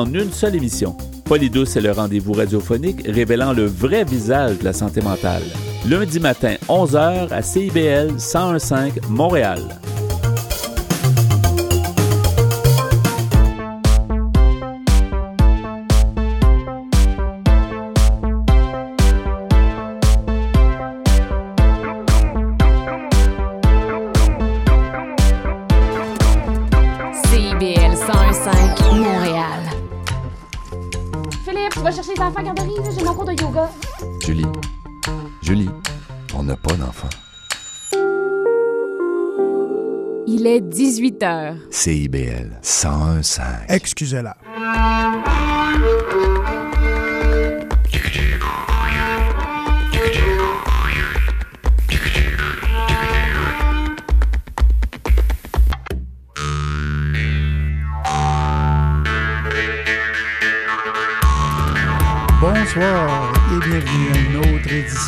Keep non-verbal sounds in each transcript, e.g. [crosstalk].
en une seule émission. Polydouce est le rendez-vous radiophonique révélant le vrai visage de la santé mentale. Lundi matin, 11h à CIBL 1015 Montréal. Il est 18 h. CIBL 101.5. Excusez-la.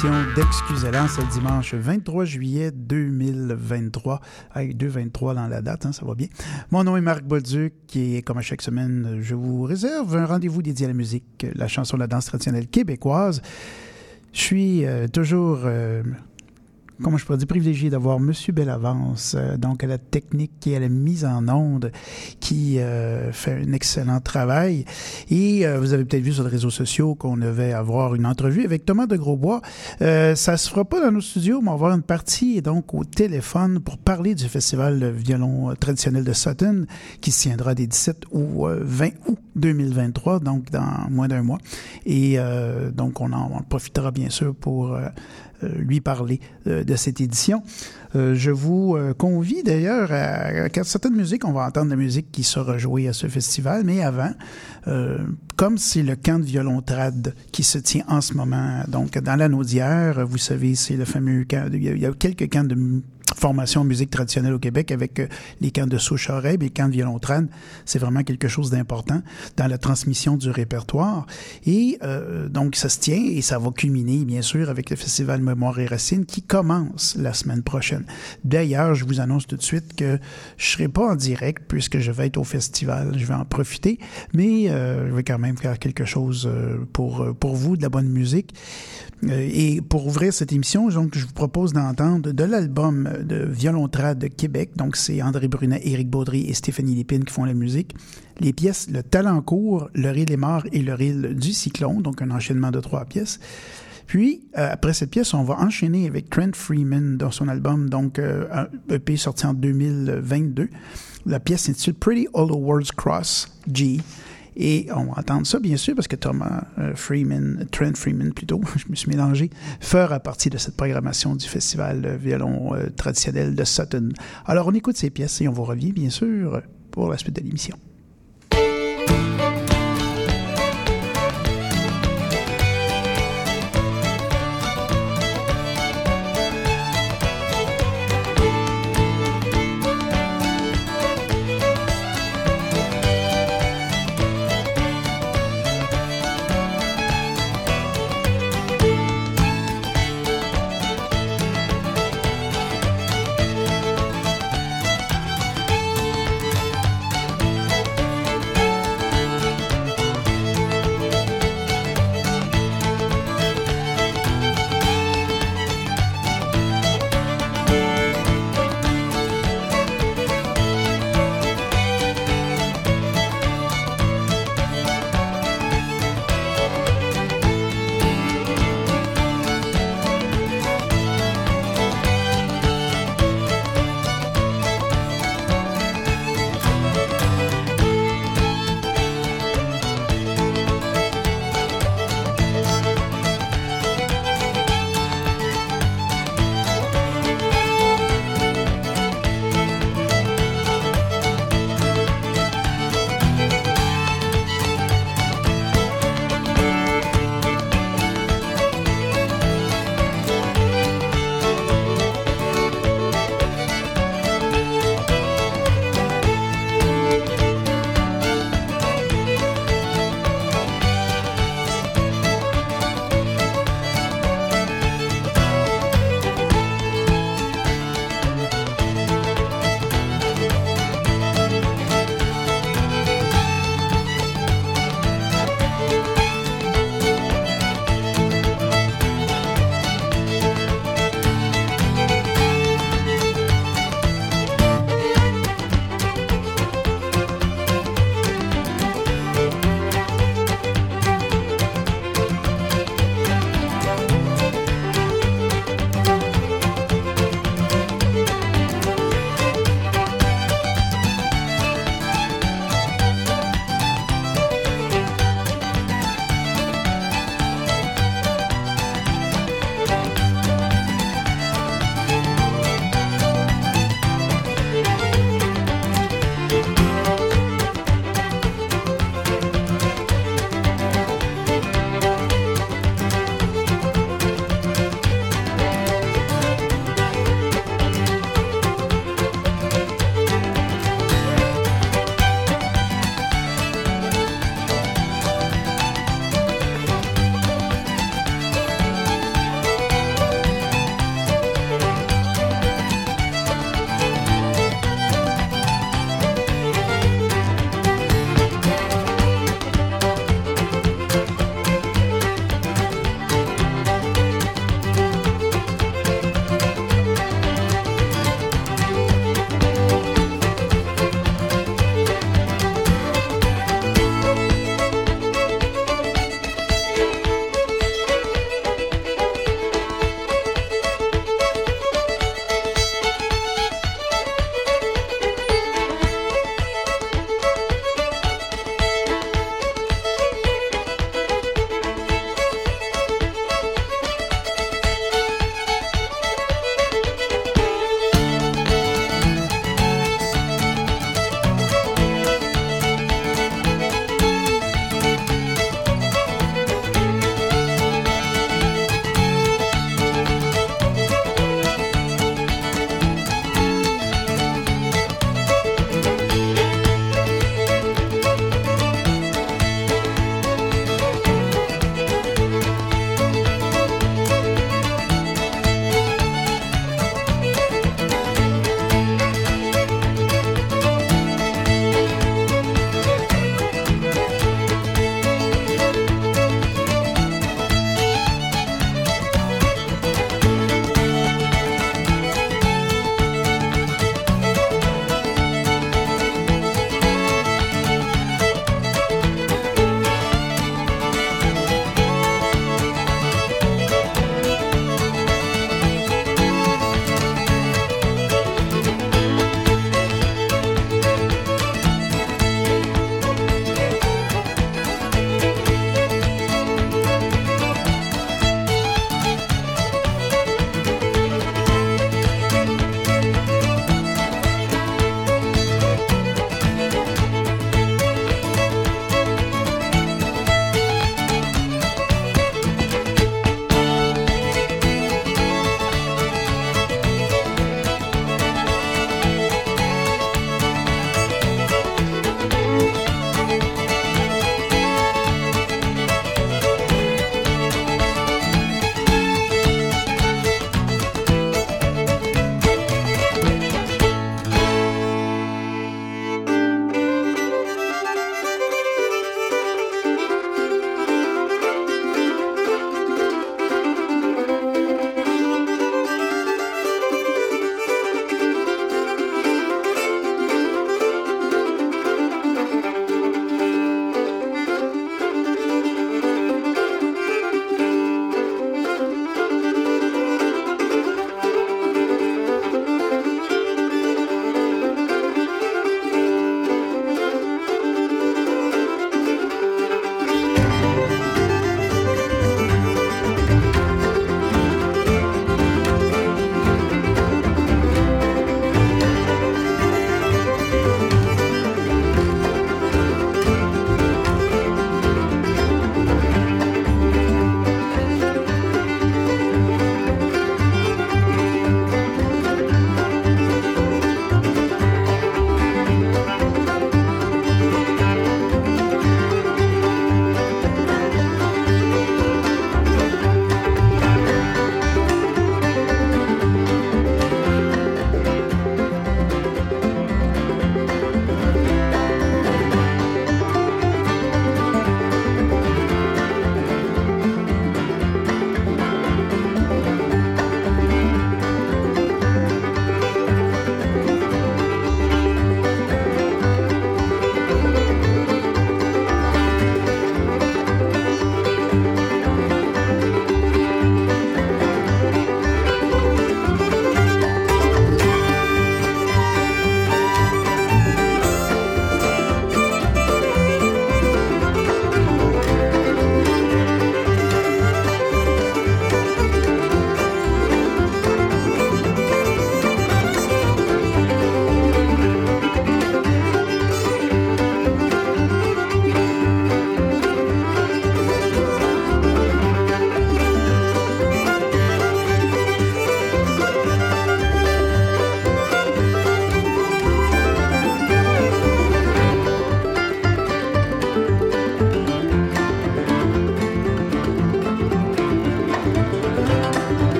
Édition d'Excusez-la. C'est le dimanche 23 juillet 2023. Avec 2-23 dans la date, hein, ça va bien. Mon nom est Marc Bolduc et comme à chaque semaine, je vous réserve un rendez-vous dédié à la musique, la chanson, la danse traditionnelle québécoise. Je suis euh, toujours euh, comment je pourrais dire, privilégié d'avoir M. Bellavance, euh, donc à la technique et à la mise en onde, qui euh, fait un excellent travail. Et euh, vous avez peut-être vu sur les réseaux sociaux qu'on devait avoir une entrevue avec Thomas de Grosbois. Euh, ça se fera pas dans nos studios, mais on va avoir une partie donc au téléphone pour parler du festival de violon traditionnel de Sutton, qui se tiendra des 17 au 20 août 2023, donc dans moins d'un mois. Et euh, donc on en on profitera bien sûr pour euh, euh, lui parler euh, de cette édition. Euh, je vous euh, convie d'ailleurs à, certaines musiques, on va entendre la musique qui sera jouée à ce festival, mais avant, euh, comme c'est le camp de violon trad qui se tient en ce moment, donc dans la Naudière, vous savez, c'est le fameux camp, il y a quelques camps de formation en musique traditionnelle au Québec avec euh, les camps de souche-oreille et les camps de violon trad. C'est vraiment quelque chose d'important dans la transmission du répertoire. Et euh, donc, ça se tient et ça va culminer, bien sûr, avec le Festival Mémoire et Racines qui commence la semaine prochaine. D'ailleurs, je vous annonce tout de suite que je serai pas en direct puisque je vais être au festival. Je vais en profiter, mais euh, je vais quand même faire quelque chose euh, pour, euh, pour vous, de la bonne musique. Et pour ouvrir cette émission, donc, je vous propose d'entendre de l'album de Violontrad de Québec. Donc, c'est André Brunet, Éric Baudry et Stéphanie Lépine qui font la musique. Les pièces Le Talent court, Le Ril est mort et Le Ril du Cyclone, donc un enchaînement de trois pièces. Puis, euh, après cette pièce, on va enchaîner avec Trent Freeman dans son album, donc euh, un EP sorti en 2022. La pièce s'intitule Pretty Hollow Words Cross G. Et on va entendre ça, bien sûr, parce que Thomas euh, Freeman, Trent Freeman plutôt, [laughs] je me suis mélangé, fera partie de cette programmation du festival violon euh, traditionnel de Sutton. Alors, on écoute ces pièces et on vous revient, bien sûr, pour la suite de l'émission.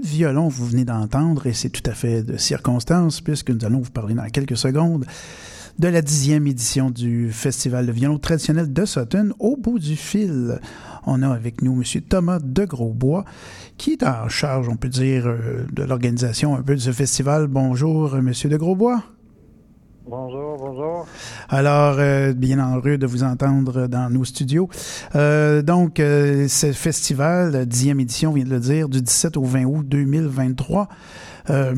De violons, vous venez d'entendre, et c'est tout à fait de circonstance, puisque nous allons vous parler dans quelques secondes de la dixième édition du Festival de violon traditionnel de Sutton. Au bout du fil, on a avec nous M. Thomas de Grosbois, qui est en charge, on peut dire, euh, de l'organisation un peu de ce festival. Bonjour, M. de Grosbois. Bonjour, bonjour. Alors, euh, bien heureux de vous entendre dans nos studios. Euh, donc, euh, ce festival, dixième édition, on vient de le dire, du 17 au 20 août 2023. Euh,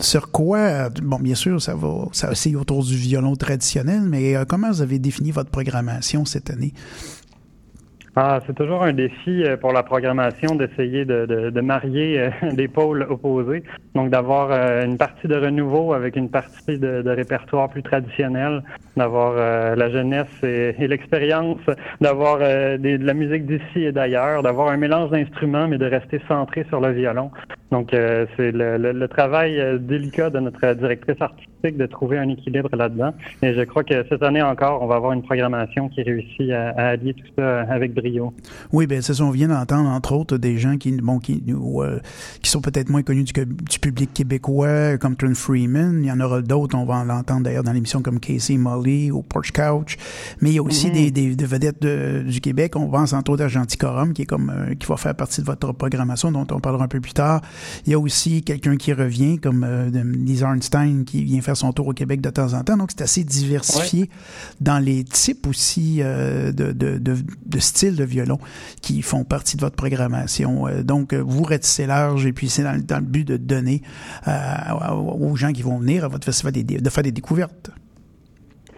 sur quoi, bon, bien sûr, ça va, ça aussi autour du violon traditionnel, mais comment vous avez défini votre programmation cette année? Ah, c'est toujours un défi euh, pour la programmation d'essayer de, marier euh, [laughs] des pôles opposés. Donc, d'avoir euh, une partie de renouveau avec une partie de, répertoire plus traditionnel, d'avoir la jeunesse et, l'expérience, d'avoir de la musique d'ici et d'ailleurs, d'avoir un mélange d'instruments, mais de rester centré sur le violon. Donc, c'est le, travail délicat de notre directrice artistique de trouver un équilibre là-dedans. Et je crois que cette année encore, on va avoir une programmation qui réussit à, à allier tout ça avec Oui, bien, c'est ça. On vient d'entendre, entre autres, des gens qui, bon, qui, euh, qui sont peut-être moins connus du, du, public québécois, comme Trent Freeman. Il y en aura d'autres. On va l'entendre d'ailleurs dans l'émission comme Casey Molly ou Porch Couch. Mais il y a aussi mm -hmm. des, des, des, vedettes de, du Québec. On pense entre autres à Genticorum, qui est comme, euh, qui va faire partie de votre programmation, dont on parlera un peu plus tard. Il y a aussi quelqu'un qui revient, comme euh, Arnstein, qui vient faire son tour au Québec de temps en temps. Donc, c'est assez diversifié ouais. dans les types aussi euh, de, de, de, de styles de violon qui font partie de votre programmation. Euh, donc, vous rétissez large et puis c'est dans, le but de donner euh, aux gens qui vont venir à votre festival des, de faire des découvertes.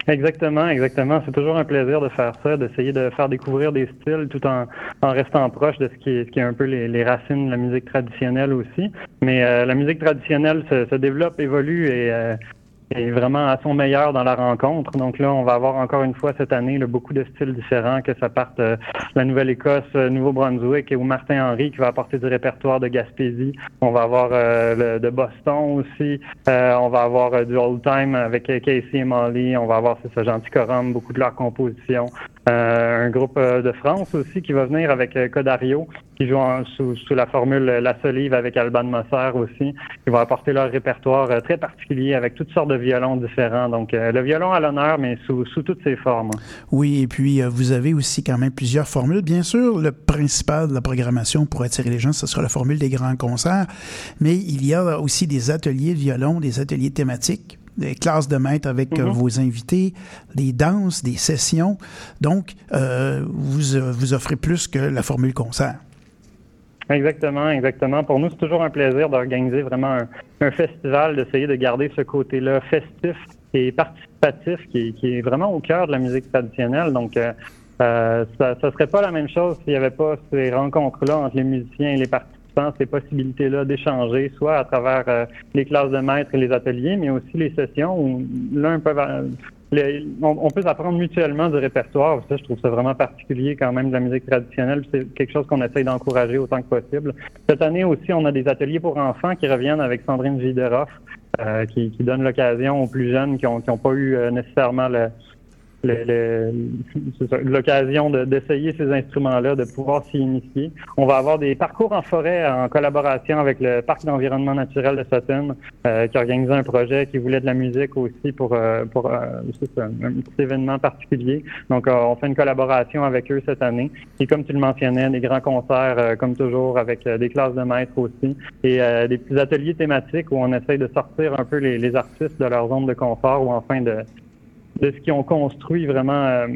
Exactement, exactement. C'est toujours un plaisir de faire ça, d'essayer de faire découvrir des styles tout en, restant proche de ce qui est, un peu les, racines de la musique traditionnelle aussi. Mais euh, la musique traditionnelle se, développe, évolue et euh, est vraiment à son meilleur dans la rencontre. Donc là, on va avoir encore une fois cette année là, beaucoup de styles différents, que ça parte euh, la Nouvelle-Écosse, euh, Nouveau-Brunswick, et où Martin Henry qui va apporter du répertoire de Gaspésie. On va avoir euh, le, de Boston aussi. on va avoir du old time avec Casey et Molly. On va avoir c'est ça, Gentil Corum, beaucoup de leurs compositions. Euh, un groupe de France aussi qui va venir avec euh, Codario, qui joue sous, la formule La Solive avec Alban Mosser aussi. Ils vont apporter leur répertoire euh, très particulier avec toutes sortes de violons différents. Donc, le violon à l'honneur, mais sous, sous, toutes ses formes. Oui, et puis vous avez aussi quand même plusieurs formules. Bien sûr, le principal de la programmation pour attirer les gens, ce sera la formule des grands concerts, mais il y a aussi des ateliers de violon, des ateliers thématiques des classes de maître avec mm -hmm. vos invités, des danses, des sessions. Donc, euh, vous, vous offrez plus que la formule concert. Exactement, exactement. Pour nous, c'est toujours un plaisir d'organiser vraiment un, un festival, d'essayer de garder ce côté-là festif et participatif qui, qui, est vraiment au cœur de la musique traditionnelle. Donc, euh, euh, ça ne serait pas la même chose s'il n'y avait pas ces rencontres-là entre les musiciens et les participants ces possibilités-là d'échanger, soit à travers euh, les classes de maître et les ateliers, mais aussi les sessions où l'un peut les, on, peut s'apprendre mutuellement du répertoire. Ça, je trouve ça vraiment particulier quand même de la musique traditionnelle. C'est quelque chose qu'on essaye d'encourager autant que possible. Cette année aussi, on a des ateliers pour enfants qui reviennent avec Sandrine Videroff, euh, qui, qui donne l'occasion aux plus jeunes qui n'ont pas eu euh, nécessairement le, l'occasion d'essayer ces instruments-là, de pouvoir s'y initier. On va avoir des parcours en forêt en collaboration avec le Parc d'environnement naturel de Sutton, euh, qui organisé un projet qui voulait de la musique aussi pour, euh, pour euh, un, un, petit événement particulier. Donc, euh, on fait une collaboration avec eux cette année. Et comme tu le mentionnais, des grands concerts, euh, comme toujours, avec des classes de maîtres aussi, et des petits ateliers thématiques où on essaye de sortir un peu les, les artistes de leur zone de confort ou enfin de de ce qu'ils ont construit vraiment euh,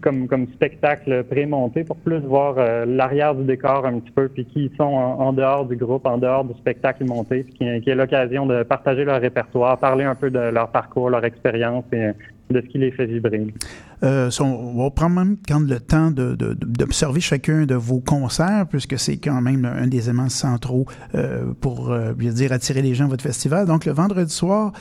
comme, comme spectacle prémonté pour plus voir euh, l'arrière du décor un petit peu, puis qui sont en, dehors du groupe, en dehors du spectacle monté, puis qui, qui est l'occasion de partager leur répertoire, parler un peu de leur parcours, leur expérience et de ce qui les fait vibrer. Euh, on va prendre même le temps d'observer de, de, chacun de vos concerts, puisque c'est quand même un des éléments centraux euh, pour euh, dire attirer les gens à votre festival. Donc le vendredi soir,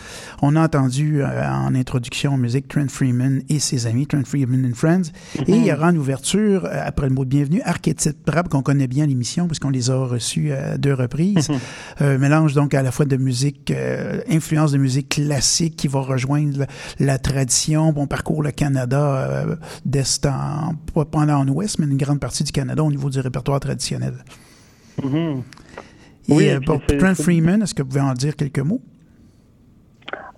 on a entendu euh, en introduction en musique Trent Freeman et ses amis, Trent Freeman and Friends. Mm -hmm. Et il y aura en ouverture, euh, après le mot de bienvenue, Archétype Rap, qu'on connaît bien l'émission, puisqu'on les a reçus à deux reprises. Mm [laughs] -hmm. mélange donc à la fois de musique, influence de musique classique qui va rejoindre la, la tradition. Bon, parcours le Canada euh, d'est en, pas en ouest, mais une grande partie du Canada au niveau du répertoire traditionnel. Mhm. Et Oui, euh, puis pour Trent Freeman, est-ce que vous pouvez en dire quelques mots?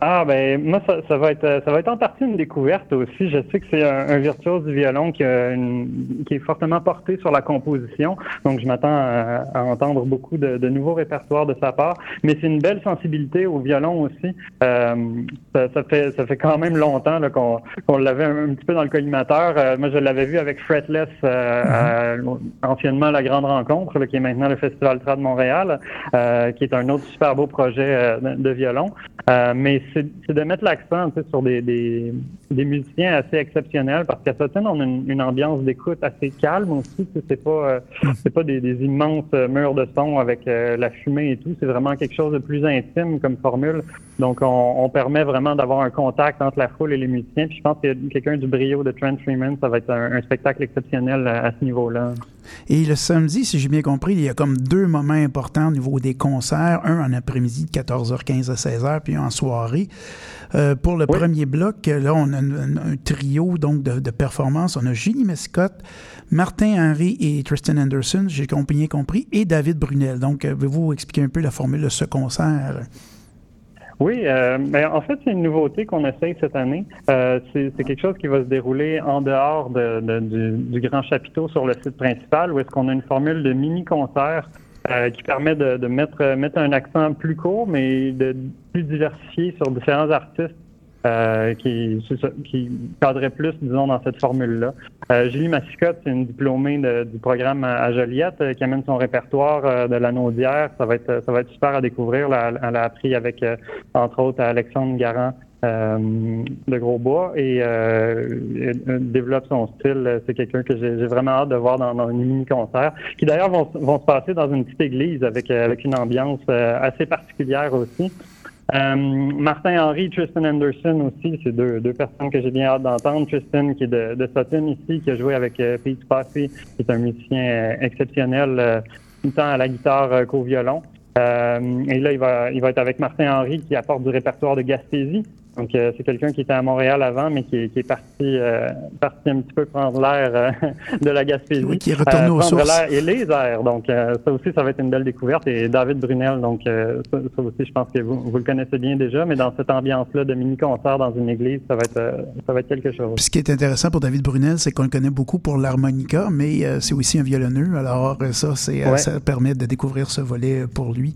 Ah ben moi ça, va être ça va être en partie une découverte aussi. Je sais que c'est un, virtuose du violon qui, est fortement porté sur la composition, donc je m'attends à, entendre beaucoup de, nouveaux répertoires de sa part. Mais c'est une belle sensibilité au violon aussi. Euh, ça, fait ça fait quand même longtemps qu'on l'avait un, petit peu dans le collimateur. Euh, moi je l'avais vu avec Fretless euh, anciennement la Grande Rencontre, qui est maintenant le Festival Trad de Montréal, qui est un autre super beau projet de, de violon. Mais c'est de mettre l'accent sur des, des, des musiciens assez exceptionnels parce qu'à Sutton, on a une, une ambiance d'écoute assez calme aussi. C'est pas euh, c'est pas des, des immenses euh, murs de son avec euh, la fumée et tout. C'est vraiment quelque chose de plus intime comme formule. Donc on, on permet vraiment d'avoir un contact entre la foule et les musiciens. Puis je pense que quelqu'un du brio de Trent Freeman, ça va être un, un spectacle exceptionnel à, à ce niveau-là. Et le samedi, si j'ai bien compris, il y a comme deux moments importants au niveau des concerts. Un en après-midi de 14h15 à 16h, puis un en soirée. Euh, pour le Oui. premier bloc, là, on a un, un- un trio donc de, de performances. On a Julie Mescott, Martin Henry et Tristan Anderson, j'ai bien compris, et David Brunel. Donc, euh, pouvez-vous expliquer un peu la formule de ce concert? Oui, euh, ben, en fait, c'est une nouveauté qu'on essaye cette année. Euh, c'est quelque chose qui va se dérouler en dehors de, de- du, grand chapiteau sur le site principal, où est-ce qu'on a une formule de mini-concert euh, qui permet de, mettre un accent plus court, mais de plus diversifié sur différents artistes euh, qui, qui cadraient plus, disons, dans cette formule-là. Euh, Julie Massicotte, c'est une diplômée du programme à, Joliette euh, qui amène son répertoire euh, de la Naudière. Ça va être ça va être super à découvrir. Elle a appris avec, entre autres, Alexandre Garand euh, de Grosbois et développe son style. C'est quelqu'un que j'ai vraiment hâte de voir dans, dans une mini-concert, qui d'ailleurs vont, vont se passer dans une petite église avec, avec une ambiance assez particulière aussi. Euh, Martin Henry, Tristan Anderson aussi, c'est deux, deux personnes que j'ai bien hâte d'entendre. Tristan qui est de, de Sutton ici, qui a joué avec euh, Pete Posse, qui est un musicien euh, exceptionnel, tant à la guitare qu'au violon. Et là, il va, il va être avec Martin Henry qui apporte du répertoire de Gaspésie. Donc, euh, c'est quelqu'un qui était à Montréal avant, mais qui est, qui est parti, euh, parti un petit peu prendre l'air euh, de la Gaspésie. Oui, qui est retourné aux prendre sources. l'air et les airs. Donc, euh, ça aussi, ça va être une belle découverte. Et David Brunel, donc, euh, ça, ça aussi, je pense que vous, vous le connaissez bien déjà, mais dans cette ambiance-là de mini-concert dans une église, ça va être, euh, ça va être quelque chose. Puis ce qui est intéressant pour David Brunel, c'est qu'on le connaît beaucoup pour l'harmonica, mais euh, c'est aussi un violonneux. Alors euh, ça, c'est euh, Ouais. ça permet de découvrir ce volet euh, pour lui.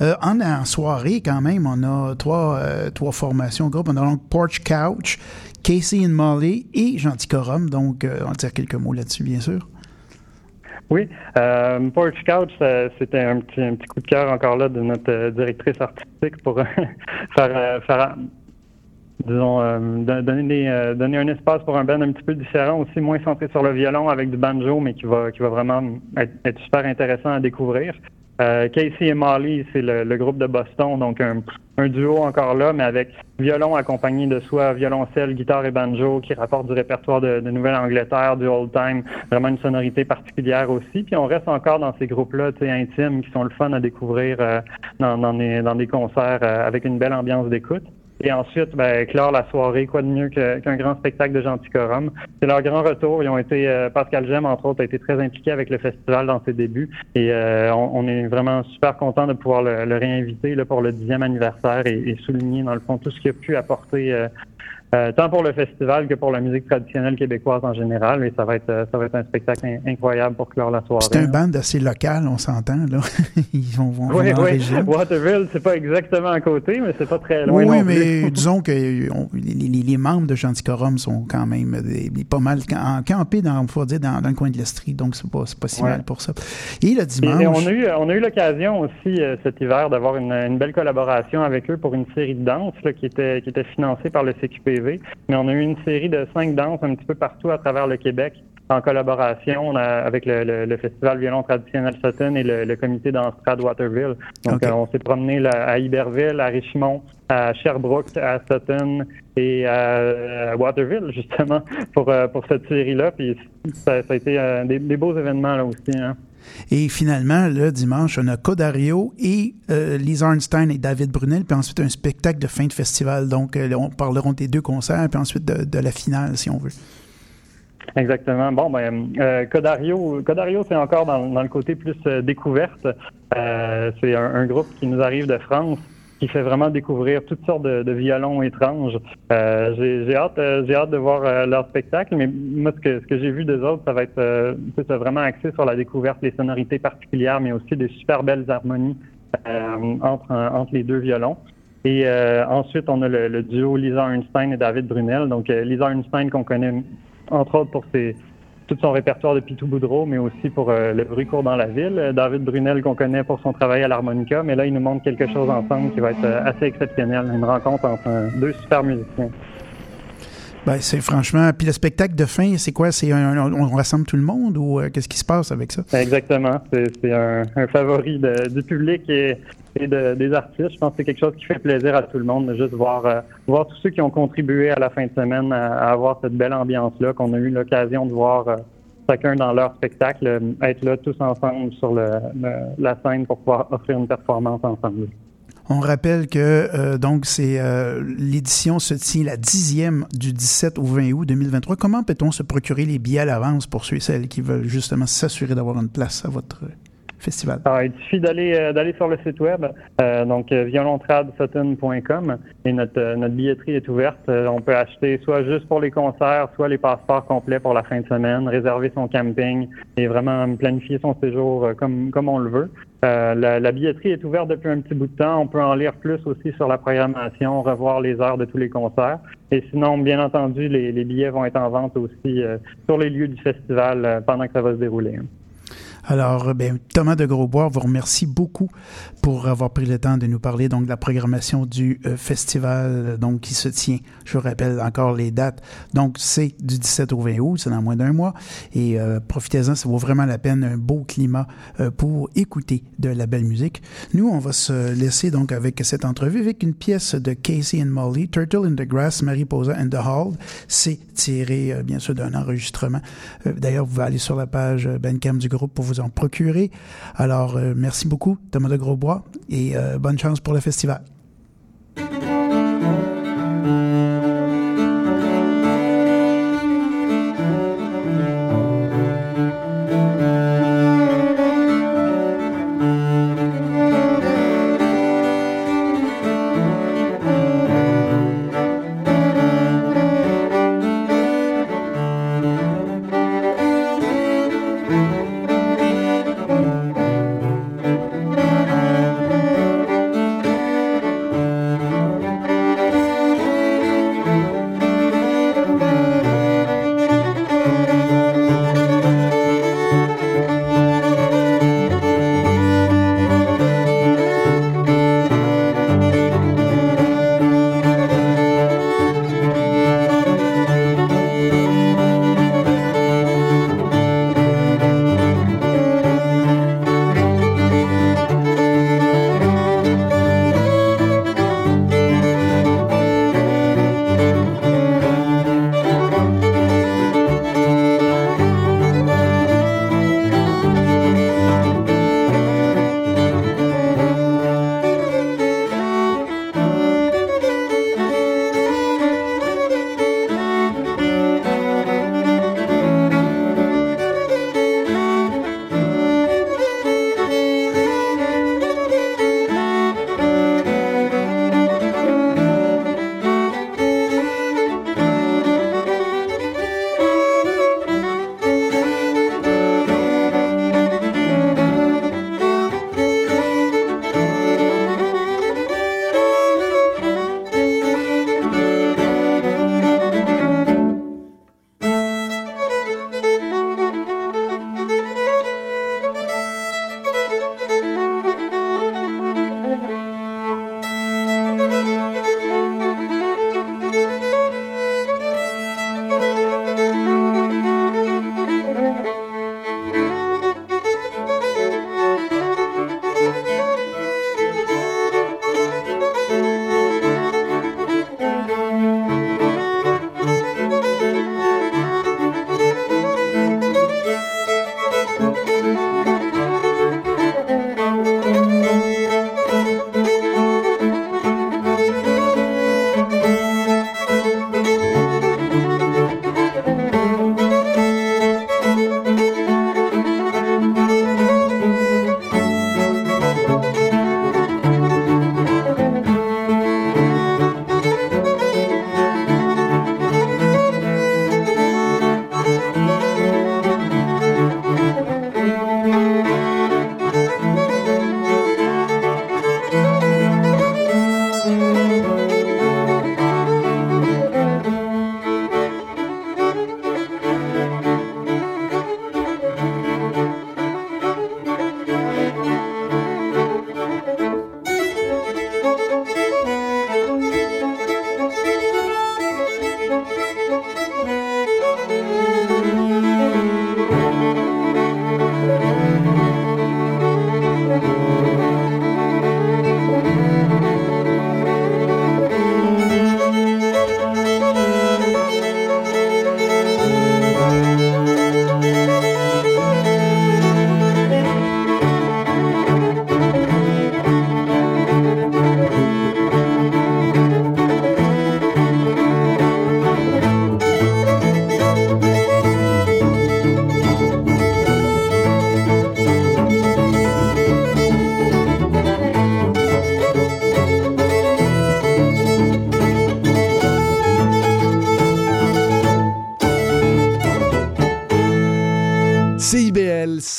Euh, en, en soirée, quand même, on a trois, euh, trois formations On a donc Porch Couch, Casey and Molly et Gentil Corum. Donc, euh, on va dire quelques mots là-dessus, bien sûr. Oui, euh, Porch Couch, c'était un petit, un petit coup de cœur encore là de notre euh, directrice artistique pour [laughs] faire, disons, don- donner, donner un espace pour un band un petit peu différent, aussi moins centré sur le violon avec du banjo, mais qui va, qui va vraiment être super intéressant à découvrir. Euh, Casey et Molly, c'est le, groupe de Boston, donc un, duo encore là, mais avec violon accompagné de soit violoncelle, guitare et banjo, qui rapporte du répertoire de, Nouvelle-Angleterre, du old time, vraiment une sonorité particulière aussi. Puis on reste encore dans ces groupes-là, intimes, qui sont le fun à découvrir euh, dans, dans, des, dans des concerts euh, avec une belle ambiance d'écoute. Et ensuite, ben, clore la soirée, quoi de mieux qu'un grand spectacle de Genticorum. C'est leur grand retour. Ils ont été, euh, Pascal Gem, entre autres, a été très impliqué avec le festival dans ses débuts. Et euh, on, est vraiment super content de pouvoir le, réinviter là, pour le dixième anniversaire et, et souligner, dans le fond, tout ce qu'il a pu apporter euh, tant pour le festival que pour la musique traditionnelle québécoise en général. Et ça va être, euh, ça va être un spectacle in- incroyable pour clore la soirée. C'est un band assez local, on s'entend, là. [laughs] Ils vont, vont, Oui, oui. Waterville, c'est pas exactement à côté, mais c'est pas très loin. Oui, non mais plus. [laughs] disons que euh, on- les, membres de Genticorum sont quand même des- pas mal cam- campés dans, faut dire, dans, dans le coin de l'Estrie, donc c'est pas, pas si Ouais. mal pour ça. Et le dimanche, et on a eu, on a eu l'occasion aussi euh, cet hiver d'avoir une, une belle collaboration avec eux pour une série de danses là, qui était qui était financée par le CQPV. Mais on a eu une série de cinq danses un petit peu partout à travers le Québec en collaboration on a- avec le, le- le Festival Violon Traditionnel Sutton et le, le comité d'Anstrad Waterville. Donc euh, on s'est promené là, à Iberville, à Richmond, à Sherbrooke, à Sutton et à, à Waterville justement pour euh, pour cette série-là. Puis ça, ça a été euh, des, des beaux événements là aussi. Hein. Et finalement, le dimanche, on a Codario et euh, Lise Arnstein et David Brunel, puis ensuite un spectacle de fin de festival. Donc, euh, on parleront des deux concerts, puis ensuite de, la finale, si on veut. Exactement. Bon, ben, euh, Codario, Codario c'est encore dans, le côté plus euh, découverte. C'est un, groupe qui nous arrive de France qui fait vraiment découvrir toutes sortes de, violons étranges. Euh, j'ai hâte, euh, j'ai hâte de voir euh, leur spectacle, mais moi, ce que, ce que j'ai vu des autres, ça va être vraiment axé sur la découverte, les sonorités particulières, mais aussi des super belles harmonies entre, entre les deux violons. Et ensuite, on a le, le, duo Lisa Einstein et David Brunel. Donc, Lisa Einstein qu'on connaît entre autres pour ses, tout son répertoire de Pitou Boudreau, mais aussi pour euh, le bruit court dans la ville. David Brunel, qu'on connaît pour son travail à l'harmonica, mais là, il nous montre quelque chose ensemble qui va être euh, assez exceptionnel. Une rencontre entre deux super musiciens. Ben, c'est franchement. Puis le spectacle de fin, c'est quoi? C'est un, on, rassemble tout le monde ou euh, qu'est-ce qui se passe avec ça? Exactement. C'est un, un, favori de, du public et, et de, des artistes. Je pense que c'est quelque chose qui fait plaisir à tout le monde de juste voir, euh, voir tous ceux qui ont contribué à la fin de semaine à, à avoir cette belle ambiance-là, qu'on a eu l'occasion de voir euh, chacun dans leur spectacle, être là tous ensemble sur le, le, la scène pour pouvoir offrir une performance ensemble. On rappelle que euh, donc c'est euh, l'édition se tient la dixième du 17 au 20 août 2023. Comment peut-on se procurer les billets à l'avance pour ceux et celles qui veulent justement s'assurer d'avoir une place à votre festival? Alors, il suffit d'aller euh, d'aller sur le site web, euh, donc violontradsutton.com et notre notre billetterie est ouverte. on peut acheter soit juste pour les concerts, soit les passeports complets pour la fin de semaine, réserver son camping et vraiment planifier son séjour comme comme on le veut. Euh, la, billetterie est ouverte depuis un petit bout de temps. On peut en lire plus aussi sur la programmation, revoir les heures de tous les concerts. Et sinon, bien entendu, les, les billets vont être en vente aussi euh, sur les lieux du festival euh, pendant que ça va se dérouler. Alors, ben, Thomas de Grosbois vous remercie beaucoup pour avoir pris le temps de nous parler donc de la programmation du euh, festival donc qui se tient. Je vous rappelle encore les dates. Donc, c'est du 17 au 20 août, c'est dans moins d'un mois. Et euh, profitez-en, ça vaut vraiment la peine. Un beau climat euh, pour écouter de la belle musique. Nous, on va se laisser donc avec cette entrevue avec une pièce de Casey and Molly, Turtle in the Grass, Mariposa and the Hall. C'est tiré, euh, bien sûr, d'un enregistrement. Euh, d'ailleurs, vous pouvez aller sur la page Bandcamp du groupe pour vous en procurer. Alors, euh, merci beaucoup, Thomas de Grosbois, et euh, bonne chance pour le festival.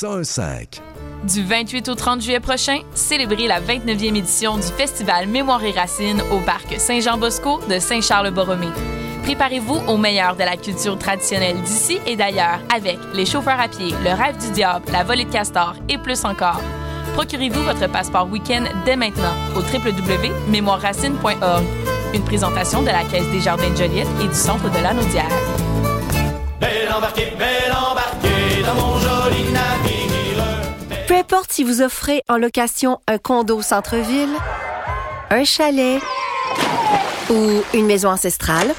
1015. Du 28 au 30 juillet prochain, célébrez la 29e édition du Festival Mémoire et Racines au parc Saint-Jean-Bosco de Saint-Charles-Borromée. Préparez-vous au meilleur de la culture traditionnelle d'ici et d'ailleurs avec les chauffeurs à pied, le rêve du diable, la volée de castor et plus encore. Procurez-vous votre passeport week-end dès maintenant au www.mémoireracine.org. Une présentation de la Caisse des Jardins de Joliette et du Centre de l'Anaudière. Belle embarquée, belle embarquée dans. Peu importe si vous offrez en location un condo centre-ville, un chalet ou une maison ancestrale,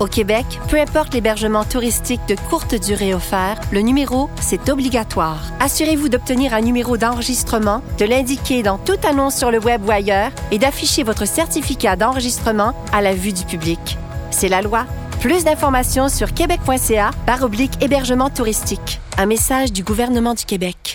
au Québec, peu importe l'hébergement touristique de courte durée offert, le numéro, c'est obligatoire. Assurez-vous d'obtenir un numéro d'enregistrement, de l'indiquer dans toute annonce sur le web ou ailleurs et d'afficher votre certificat d'enregistrement à la vue du public. C'est la loi. Plus d'informations sur québec.ca par oblique hébergement touristique. Un message du gouvernement du Québec.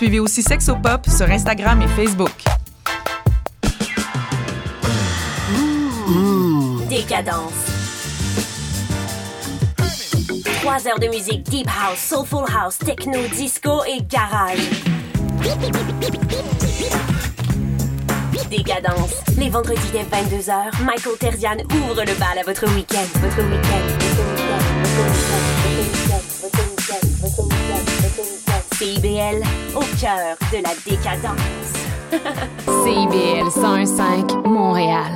Suivez aussi Sexopop sur Instagram et Facebook. Décadence. Trois heures de musique deep house, soulful house, techno, disco et garage. Décadence. Les vendredis dès 22h, Michael Terzian ouvre le bal à votre week-end. Votre week-end. CIBL, au cœur de la décadence. [laughs] CIBL 101.5 Montréal.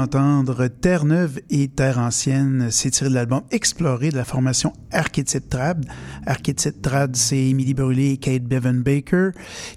D'entendre Terre Neuve et Terre Ancienne. C'est tiré de l'album Explorer de la formation Archetype Trad. Archetype Trad, c'est Emily Brûlé et Kate Bevan Baker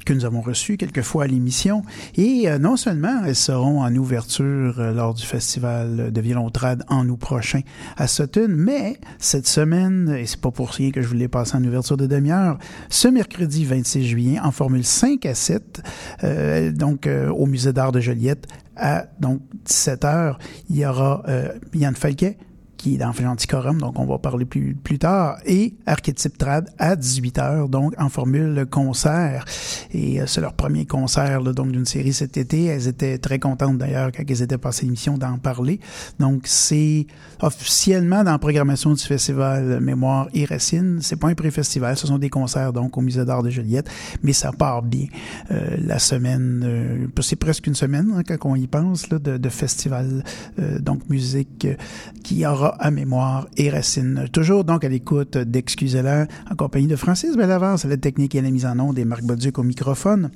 que nous avons reçus quelques fois à l'émission. Et euh, non seulement elles seront en ouverture euh, lors du festival de violon trad en août prochain à Sutton, mais cette semaine, et c'est pas pour rien que je voulais passer en ouverture de demi-heure, ce mercredi 26 juillet en Formule 5 à 7, euh, donc au Musée d'art de Joliette, à donc 17 heures, il y aura euh, Yann Falquet qui est dans donc on va parler plus, plus tard, et Archetype Trad à 18h, donc en formule concert. Et euh, c'est leur premier concert là, donc d'une série cet été. Elles étaient très contentes d'ailleurs quand elles étaient passées l'émission d'en parler. Donc c'est officiellement dans la programmation du festival Mémoire et Racine. C'est pas un pré-festival, ce sont des concerts donc au Musée d'art de Joliette, mais ça part bien. Euh, la semaine, euh, c'est presque une semaine hein, quand on y pense là, de, de festival euh, donc musique euh, qui aura à mémoire et Racine. Toujours donc à l'écoute d'Excusez-la en compagnie de Francis Bellavance à la technique et la mise en onde et Marc Boduc au microphone.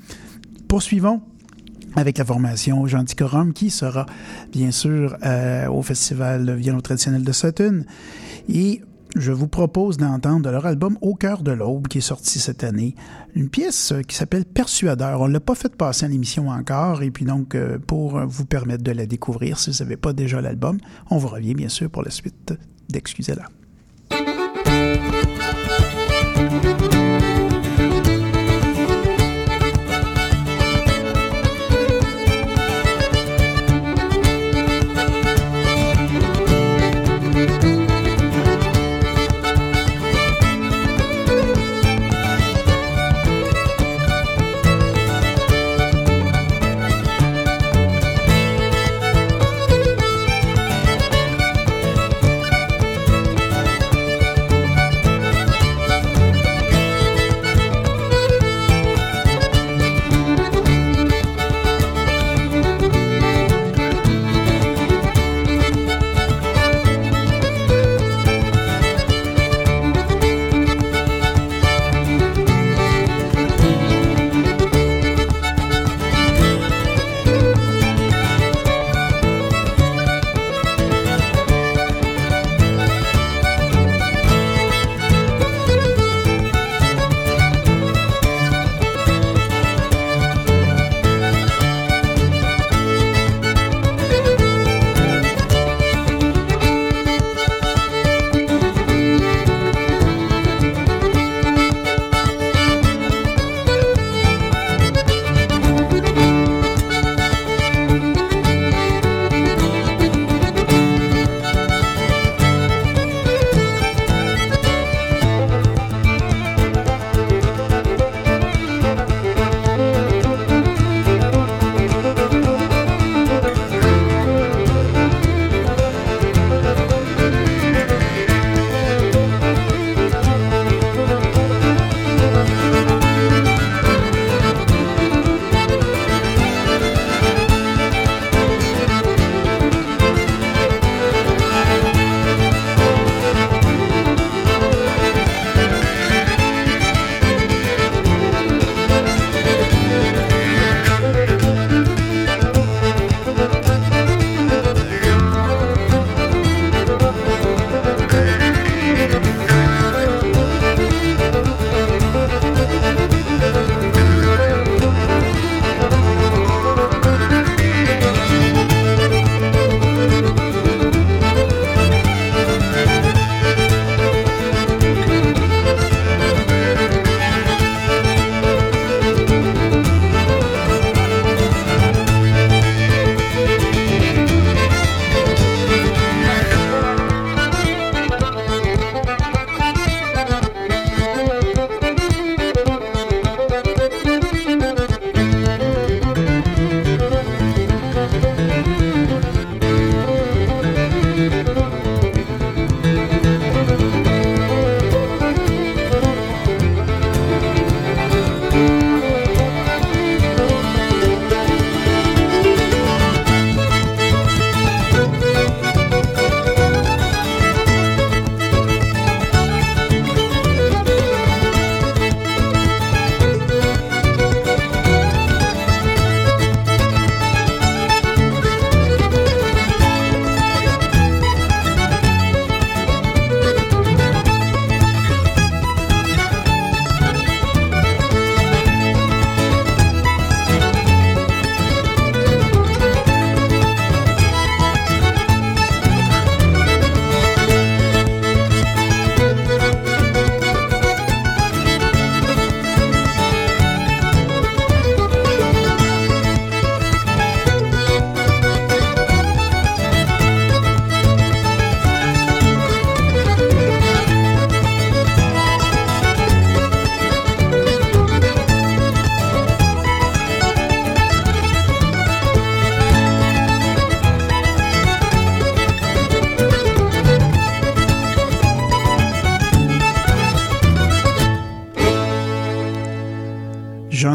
Poursuivons avec la formation Jean Corum qui sera bien sûr euh, au festival violon traditionnel de Sutton. Et je vous propose d'entendre leur album Au cœur de l'aube qui est sorti cette année. Une pièce qui s'appelle Persuadeur. On ne l'a pas fait passer à l'émission encore et puis donc euh, pour vous permettre de la découvrir si vous n'avez pas déjà l'album, on vous revient bien sûr pour la suite d'Excusez-la.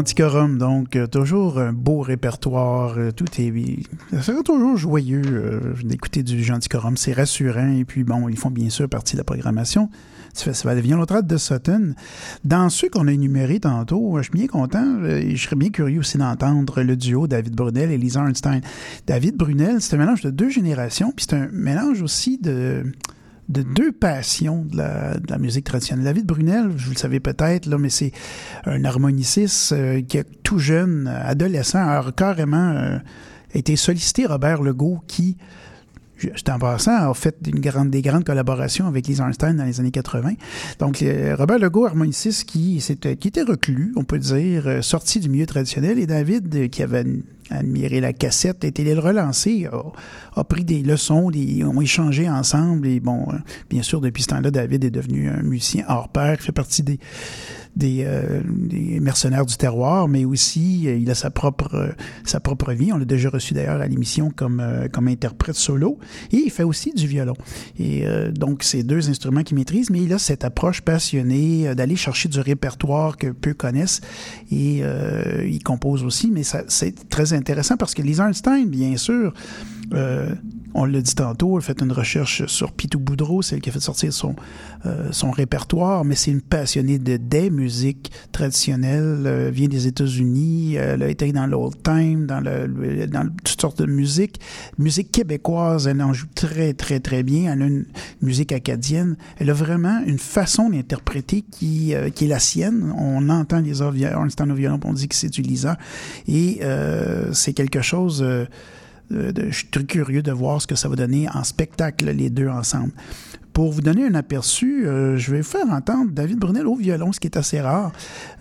Gentilcorum, donc euh, toujours un beau répertoire, euh, tout est... Ça sera toujours joyeux euh, d'écouter du Gentilcorum, c'est rassurant, et puis bon, ils font bien sûr partie de la programmation du Festival de Violontrade de Sutton. Dans ceux qu'on a énumérés tantôt, je suis bien content, et je serais bien curieux aussi d'entendre le duo David Brunel et Lisa Arnstein. David Brunel, c'est un mélange de deux générations, puis c'est un mélange aussi de de deux passions de la, de la, musique traditionnelle. David Brunel, vous le savez peut-être, là, mais c'est un harmoniciste euh, qui, est tout jeune, adolescent, a carrément euh, été sollicité Robert Legault, qui, juste en passant, a fait une grande, des grandes collaborations avec Lisa Arnstein dans les années 80. Donc, euh, Robert Legault, harmoniciste qui, qui était reclus, on peut dire, euh, sorti du milieu traditionnel, et David, euh, qui avait admiré la cassette, allé le relancer, a, pris des leçons, des, ont échangé ensemble, et bon, euh, bien sûr, depuis ce temps-là, David est devenu un musicien hors pair, fait partie des des, euh, mercenaires du terroir, mais aussi euh, il a sa propre sa propre vie. On l'a déjà reçu d'ailleurs à l'émission comme comme interprète solo et il fait aussi du violon. Et donc c'est deux instruments qu'il maîtrise, mais il a cette approche passionnée d'aller chercher du répertoire que peu connaissent et il compose aussi. Mais c'est très intéressant parce que Lisa Einstein, bien sûr. Euh, on l'a dit tantôt, elle fait une recherche sur Pitou Boudreau, c'est elle qui a fait sortir son, euh, son répertoire, mais c'est une passionnée de des musiques traditionnelles, euh, vient des États-Unis, elle a été dans l'old time, dans, le, dans toutes sortes de musiques. Musique québécoise, elle en joue très, très, très bien. Elle a une musique acadienne. Elle a vraiment une façon d'interpréter qui, qui est la sienne. On entend Lisa Ornstein au violon, on dit que c'est du Lisa. Et c'est quelque chose je suis très curieux de voir ce que ça va donner en spectacle, les deux ensemble. Pour vous donner un aperçu, euh, je vais faire entendre David Brunel au violon, ce qui est assez rare.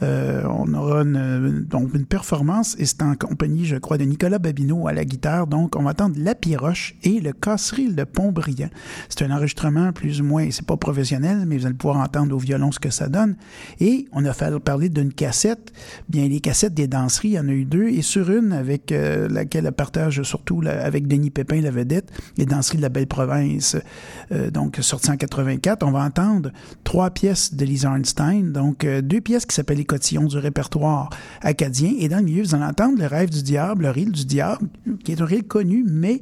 Euh, on aura une, donc une performance et c'est en compagnie, je crois, de Nicolas Babineau à la guitare. Donc, on va entendre La Piroche et le Casserille de Pont-Brillant. C'est un enregistrement plus ou moins, c'est pas professionnel, mais vous allez pouvoir entendre au violon ce que ça donne. Et on a fait parler d'une cassette. Bien, les cassettes des danseries, il y en a eu deux. Et sur une, avec euh, laquelle elle partage surtout avec Denis Pépin, la vedette, les danseries de la Belle Province. Euh, donc, sur 1984, on va entendre trois pièces de Lisa Arnstein, donc euh, deux pièces qui s'appellent Les Cotillons du répertoire acadien, et dans le milieu, vous allez entendre Le rêve du diable, le rire du diable, qui est un rire connu, mais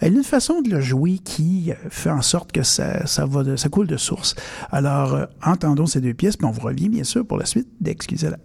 a une façon de le jouer qui fait en sorte que ça, coule de source. Alors, euh, entendons ces deux pièces, puis on vous revient bien sûr pour la suite d'Excusez-la.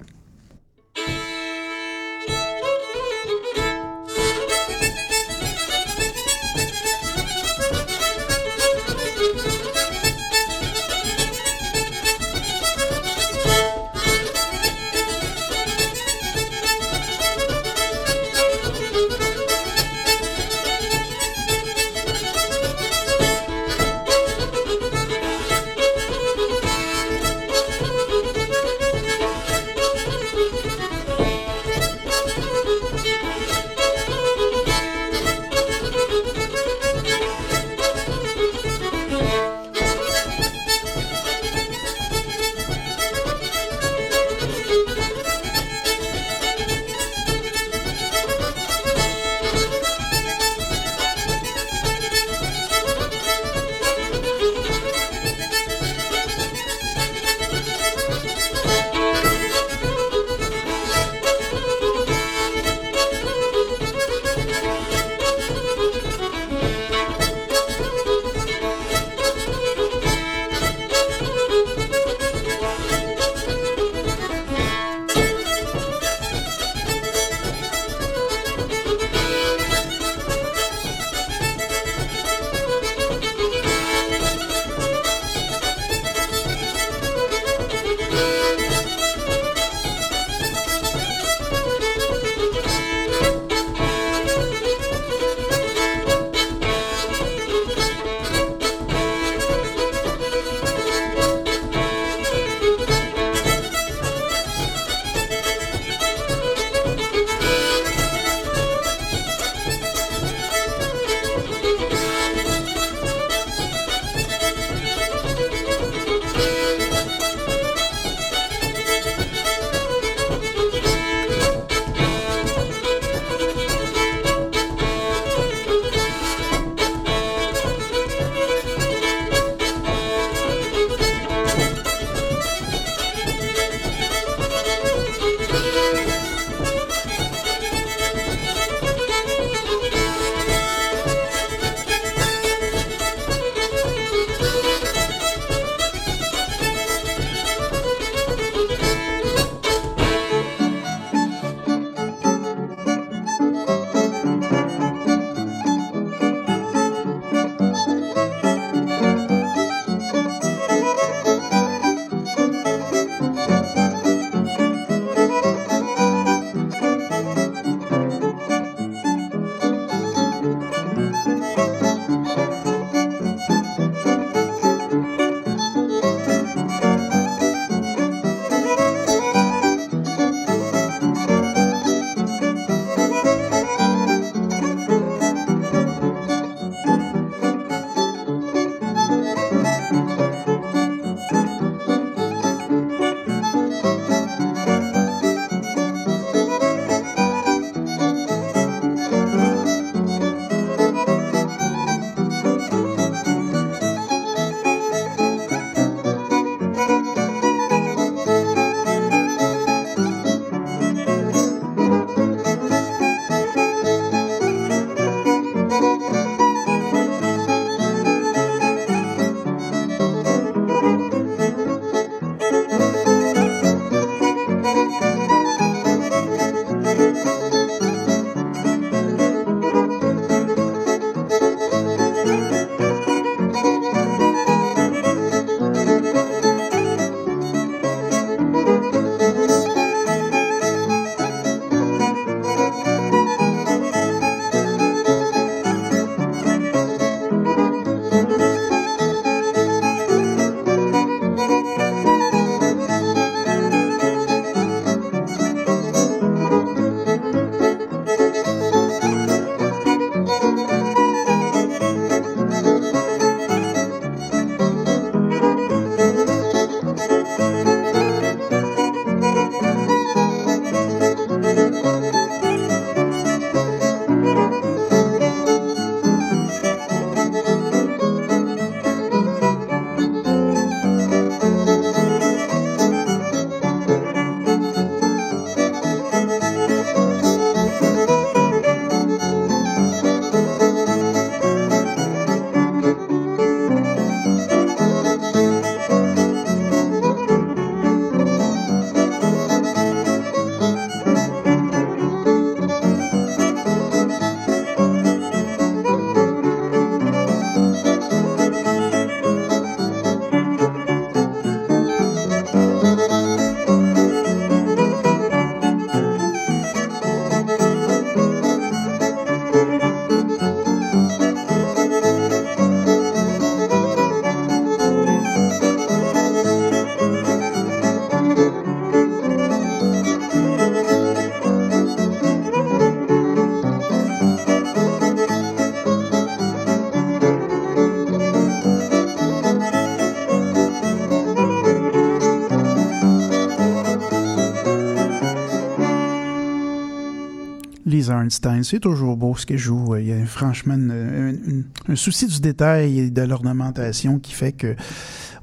C'est toujours beau ce qu'elle joue. Il y a franchement un souci du détail et de l'ornementation qui fait que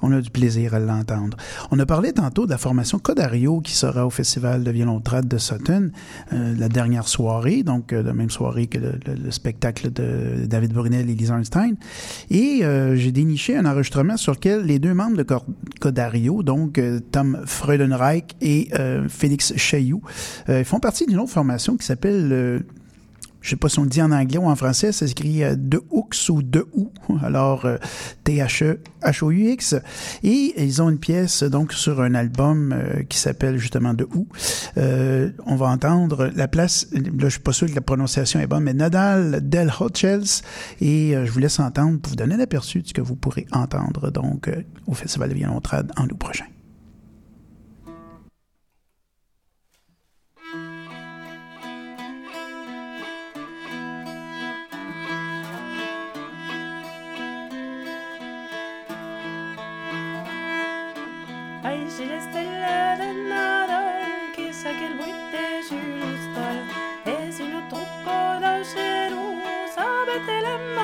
on a du plaisir à l'entendre. On a parlé tantôt de la formation Codario qui sera au Festival de violon trad de Sutton, euh, la dernière soirée, donc euh, la même soirée que le, le- le spectacle de David Brunel et Lisa Arnstein. Et euh, j'ai déniché un enregistrement sur lequel les deux membres de Codario, donc euh, Tom Freudenreich et euh, Félix Chailloux, font partie d'une autre formation qui s'appelle je sais pas si on le dit en anglais ou en français, ça s'écrit euh, de Hooks ou de ou. [laughs] Alors euh, T-H-E-H-O-U-X. Et ils ont une pièce donc sur un album euh, qui s'appelle justement de ou. On va entendre la place, là je suis pas sûr que la prononciation est bonne, mais Nadal Del Hotels. Et je vous laisse entendre pour vous donner l'aperçu de ce que vous pourrez entendre donc au Festival de Violontrad en août prochain. remember.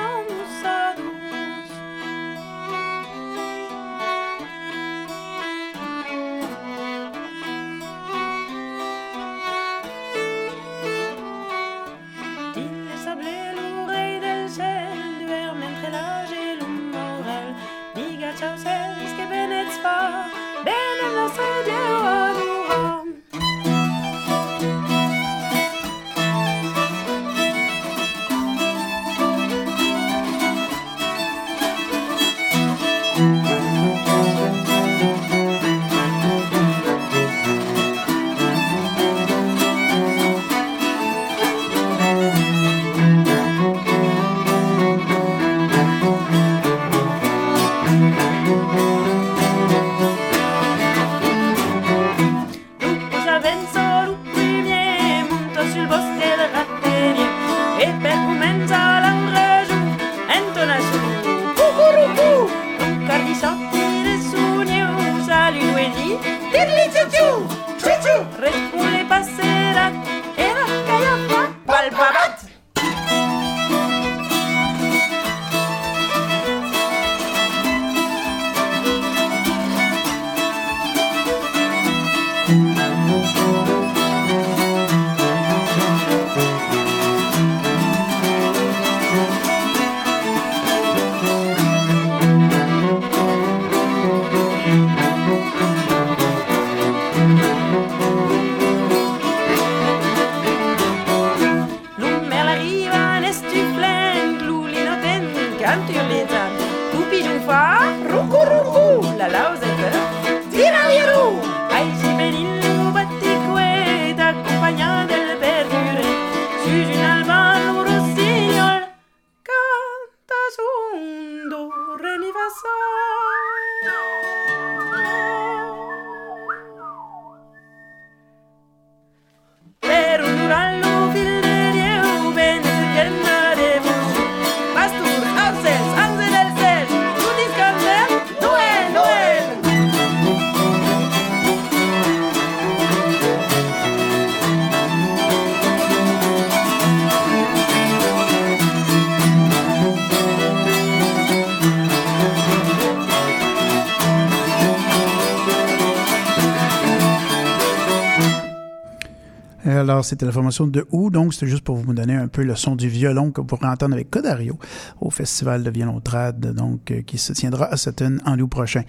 C'était la formation de Ou, donc c'était juste pour vous donner un peu le son du violon que vous pourrez entendre avec Codario au Festival de violon trad, donc euh, qui se tiendra à Sutton en août prochain.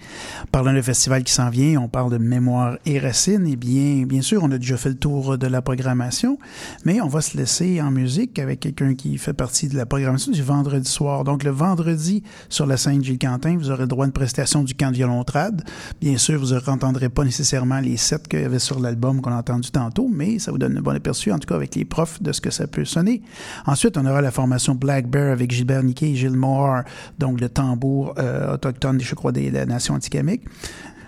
Parlant de festival qui s'en vient, on parle de mémoire et racines, et bien, bien sûr, on a déjà fait le tour de la programmation, mais on va se laisser en musique avec quelqu'un qui fait partie de la programmation du vendredi soir. Donc, le vendredi, sur la scène Gilles Quentin, vous aurez droit à une prestation du camp de violon trad. Bien sûr, vous n'entendrez pas nécessairement les sets qu'il y avait sur l'album qu'on a entendu tantôt, mais ça vous donne un bon en tout cas avec les profs, de ce que ça peut sonner. Ensuite, on aura la formation Black Bear avec Gilbert Niquet et Gilles Moore, donc le tambour euh, autochtone, je crois, de la nation.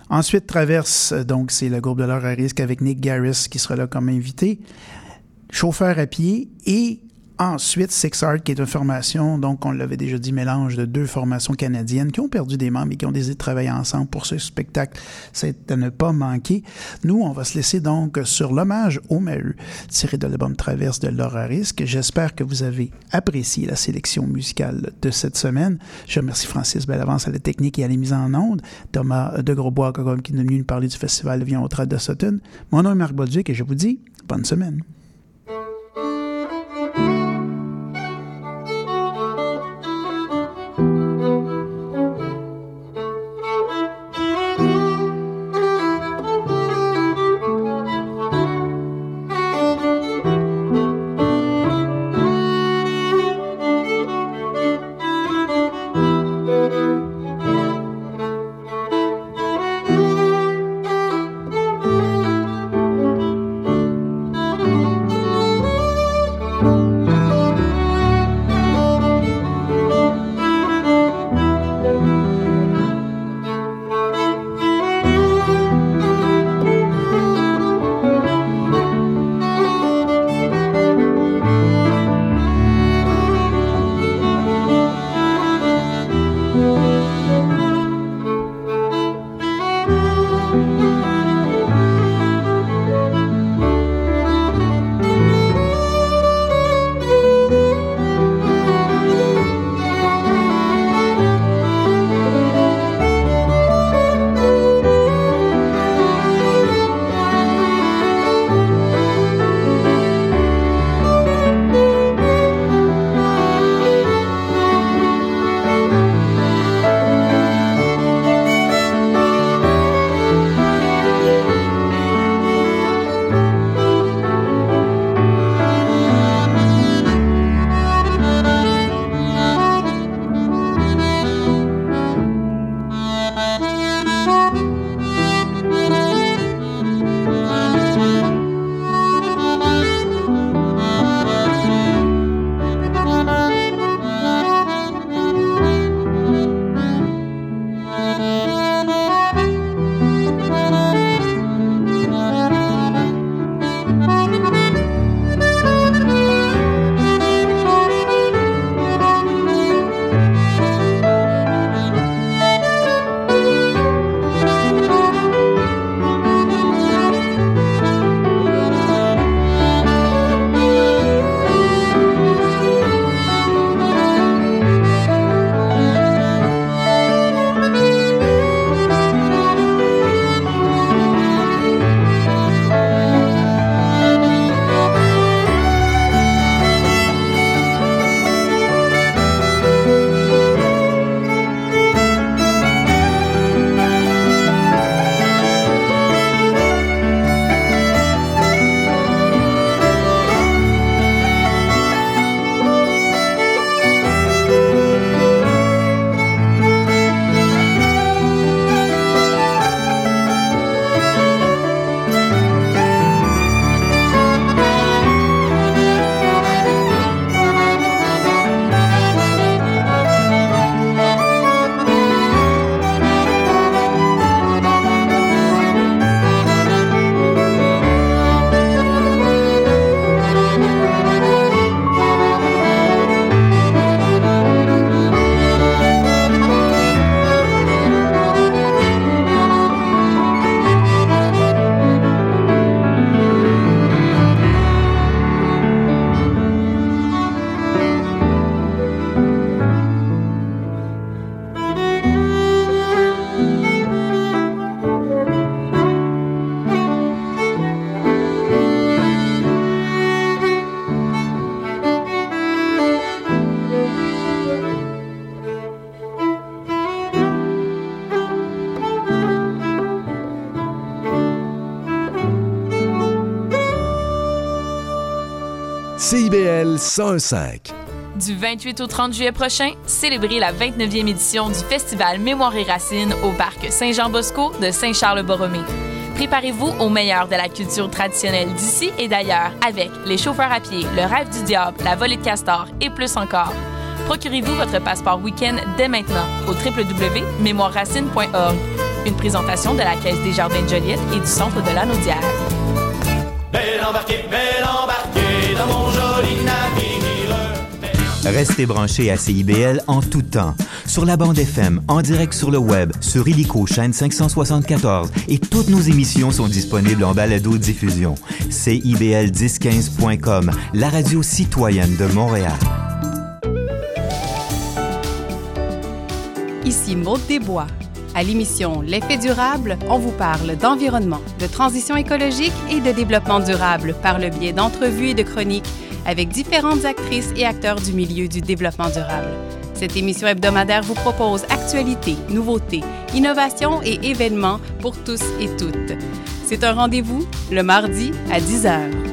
Ensuite, Traverse, euh, donc c'est le groupe de l'heure à risque avec Nick Garris qui sera là comme invité. Chauffeur à pied et Ensuite, Six Art, qui est une formation, donc on l'avait déjà dit, mélange de deux formations canadiennes qui ont perdu des membres et qui ont décidé de travailler ensemble pour ce spectacle. C'est à ne pas manquer. Nous, on va se laisser donc sur l'hommage au Maheu, tiré de l'album Traverse de Laura. J'espère que vous avez apprécié la sélection musicale de cette semaine. Je remercie Francis Bellavance à la technique et à la mise en onde, Thomas de Grosbois qui est venu nous parler du festival Vion au de Sutton. Mon nom est Marc Bolduc et je vous dis bonne semaine. CIBL 105. Du 28 au 30 juillet prochain, célébrez la 29e édition du Festival Mémoire et Racines au parc Saint-Jean-Bosco de Saint-Charles-Borromée. Préparez-vous au meilleur de la culture traditionnelle d'ici et d'ailleurs avec les chauffeurs à pied, le rêve du diable, la volée de castor et plus encore. Procurez-vous votre passeport week-end dès maintenant au www.mémoireracine.org. Une présentation de la Caisse des Jardins de Joliette et du Centre de l'Anaudière. Belle embarquée, belle embarquée dans mon joli navire. Restez branchés à CIBL en tout temps. Sur la bande FM, en direct sur le web, sur Illico chaîne 574 et toutes nos émissions sont disponibles en balado-diffusion. CIBL1015.com, la radio citoyenne de Montréal. Ici Maude Desbois. À l'émission L'effet durable, on vous parle d'environnement, de transition écologique et de développement durable par le biais d'entrevues et de chroniques avec différentes actrices et acteurs du milieu du développement durable. Cette émission hebdomadaire vous propose actualités, nouveautés, innovations et événements pour tous et toutes. C'est un rendez-vous le mardi à 10h.